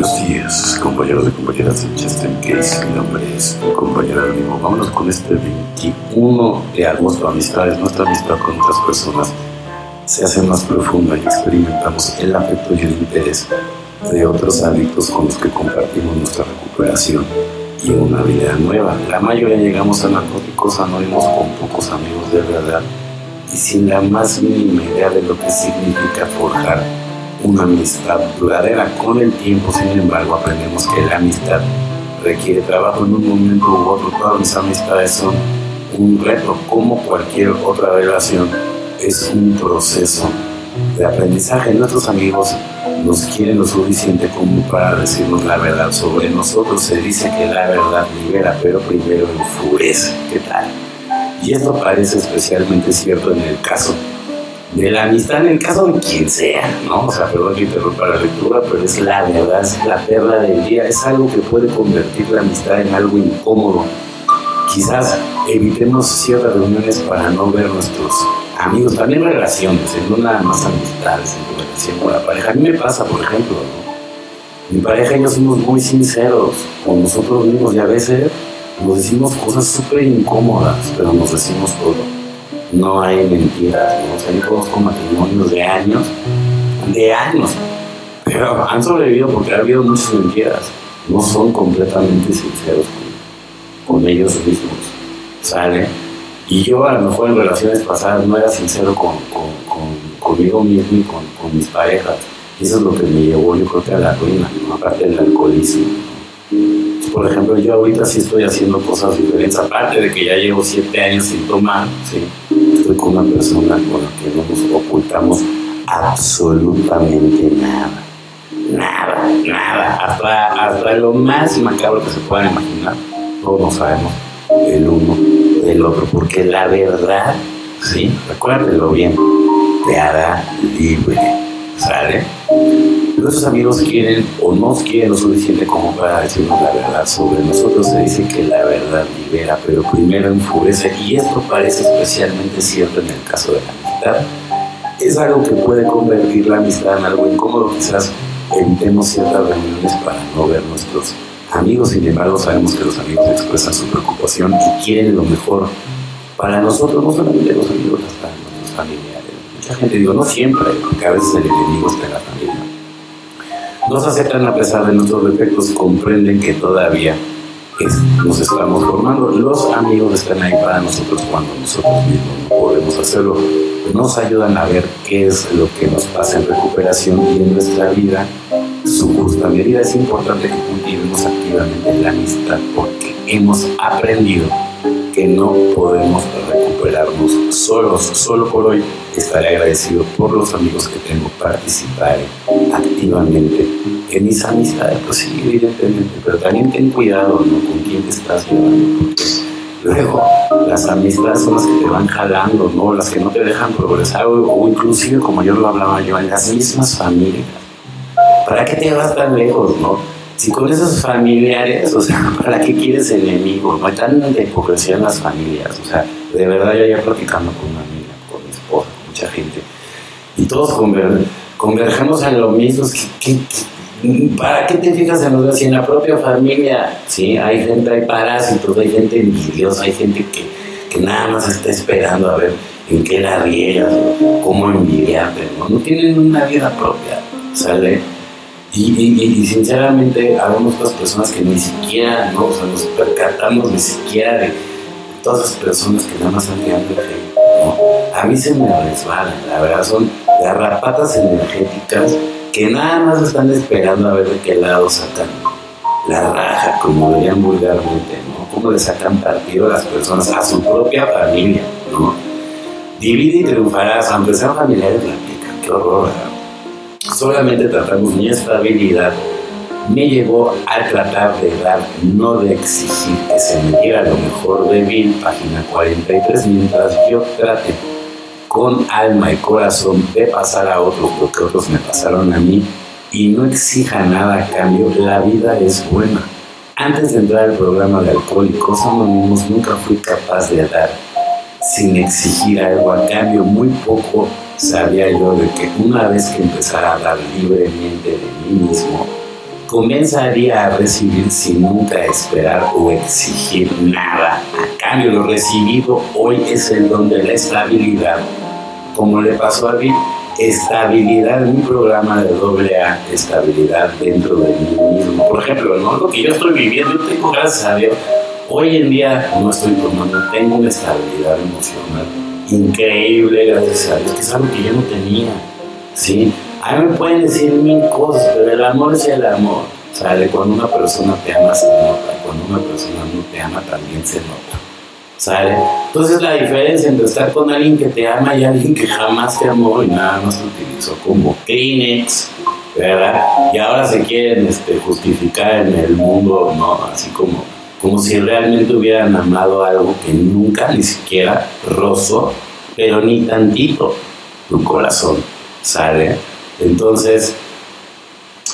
Buenos días, compañeros y compañeras de Chester Case. Mi nombre es compañero vivo. Vámonos con este 21 de agosto. Amistades, nuestra amistad con otras personas se hace más profunda y experimentamos el afecto y el interés de otros adictos con los que compartimos nuestra recuperación y una vida nueva. La mayoría llegamos a narcóticos anónimos con pocos amigos de verdad y sin la más mínima idea de lo que significa forjar una amistad duradera. Con el tiempo, sin embargo, aprendemos que la amistad requiere trabajo en un momento u otro. Todas mis amistades son un reto, como cualquier otra relación, es un proceso de aprendizaje. Nuestros amigos nos quieren lo suficiente como para decirnos la verdad sobre nosotros. Se dice que la verdad libera, pero primero enfurece. ¿Qué tal? Y esto parece especialmente cierto en el caso de la amistad en el caso de quien sea, ¿no? O sea, perdón que interrumpa la lectura, pero es la verdad, es la perla del día, es algo que puede convertir la amistad en algo incómodo. Quizás evitemos ciertas reuniones para no ver nuestros amigos, también relaciones, no nada más amistades, en relación con la pareja. A mí me pasa, por ejemplo, ¿no? Mi pareja y yo somos muy sinceros con nosotros mismos y a veces nos decimos cosas súper incómodas, pero nos decimos todo no hay mentiras. ¿no? O sea, yo conozco matrimonios de años, de años, pero han sobrevivido porque ha habido muchas mentiras. No son completamente sinceros con, ellos mismos. ¿Sale? Y yo a lo mejor en relaciones pasadas no era sincero con, conmigo mismo y con, mis parejas. Eso es lo que me llevó yo creo que a la ruina, aparte del alcoholismo. Por ejemplo, yo ahorita sí estoy haciendo cosas diferentes, aparte de que ya llevo siete años sin tomar, ¿sí? Estoy con una persona con la que no nos ocultamos absolutamente nada. Nada, nada. Hasta, hasta lo más macabro que se pueda imaginar, todos sabemos el uno del otro, porque la verdad, sí, recuérdelo bien, te hará libre, ¿sale? Nuestros amigos quieren o nos quieren lo suficiente como para decirnos la verdad sobre nosotros. Se dice que la verdad libera, pero primero enfurece. Y esto parece especialmente cierto en el caso de la amistad. Es algo que puede convertir la amistad en algo incómodo. Quizás evitemos ciertas reuniones para no ver nuestros amigos. Sin embargo, sabemos que los amigos expresan su preocupación y quieren lo mejor para nosotros, no solamente los amigos, hasta nuestros familiares. Mucha gente, digo, no siempre, porque a veces el enemigo está en la familia nos aceptan a pesar de nuestros defectos, comprenden que todavía nos estamos formando. Los amigos están ahí para nosotros cuando nosotros mismos no podemos hacerlo. Nos ayudan a ver qué es lo que nos pasa en recuperación y en nuestra vida. Su justa medida es importante que cultivemos activamente la amistad porque hemos aprendido que no podemos recuperarnos solos. Solo por hoy estaré agradecido por los amigos que tengo. Participaré activamente en mis amistades. Pues sí, evidentemente, pero también ten cuidado con quién te estás llevando. Porque luego las amistades son las que te van jalando, ¿no? las que no te dejan progresar o, o inclusive, como yo lo hablaba yo, en las mismas familias. ¿Para qué te vas tan lejos, no? Si con esos familiares, o sea, ¿para qué quieres enemigos? No hay tanta hipocresía en las familias. O sea, de verdad yo ya platicando con una gente, y todos convergemos en lo mismo. para qué te fijas en los Si en la propia familia, sí, hay gente, hay parásitos, hay gente envidiosa, hay gente que, que nada más está esperando a ver en qué la riegas, cómo envidiarte, ¿no? No tienen una vida propia, ¿sale? Y, sinceramente, habemos otras personas que ni siquiera, ¿no? Nos percatamos ni siquiera de todas esas personas que nada más tirando el A mí se me resbalan, la verdad, son garrapatas energéticas que nada más están esperando a ver de qué lado sacan la raja, como dirían vulgarmente, ¿no? Cómo le sacan partido a las personas, a su propia familia, ¿no? Divide y triunfarás, aunque sean familiares, la pica, qué horror, ¿verdad? solamente tratamos mi estabilidad, me llevó a tratar de dar, no de exigir que se me diera lo mejor de mí, página 43, mientras yo trate con alma y corazón de pasar a otros lo que otros me pasaron a mí y no exija nada a cambio, la vida es buena. Antes de entrar al programa de Alcohólicos Anónimos nunca fui capaz de dar sin exigir algo a cambio, muy poco sabía yo de que una vez que empezara a dar libremente de mí mismo, comenzaría a recibir sin nunca esperar o exigir nada. A cambio, lo recibido hoy es el don de la estabilidad. Como le pasó a mí, estabilidad en un programa de doble A, estabilidad dentro de mí mismo. Por ejemplo, ¿no? lo que yo estoy viviendo, yo tengo, gracias a Dios, hoy en día no estoy tomando, tengo una estabilidad emocional increíble, gracias a Dios, que es algo que yo no tenía. ¿sí? A mí me pueden decir mil cosas, pero el amor es el amor. ¿Sale? Cuando una persona te ama, se nota. Cuando una persona no te ama, también se nota. ¿Sale? Entonces la diferencia entre estar con alguien que te ama y alguien que jamás te amó y nada más te utilizó como Kleenex, ¿verdad? Y ahora se quieren este, justificar en el mundo, ¿no? Así como, como si realmente hubieran amado algo que nunca ni siquiera rozó, pero ni tantito tu corazón, ¿sale? Entonces,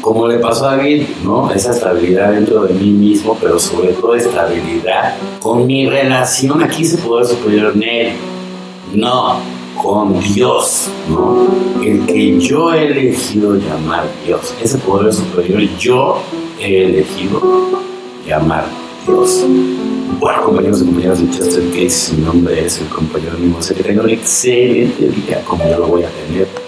como le pasó a ¿no? Esa estabilidad dentro de mí mismo, pero sobre todo estabilidad con mi relación, aquí se puede superior en él, no, con Dios, ¿no? El que yo he elegido llamar Dios, ese poder superior yo he elegido llamar Dios. Bueno, compañeros y compañeras de Chester Case, mi nombre es el compañero mismo, sé que tengan un excelente día como yo lo voy a tener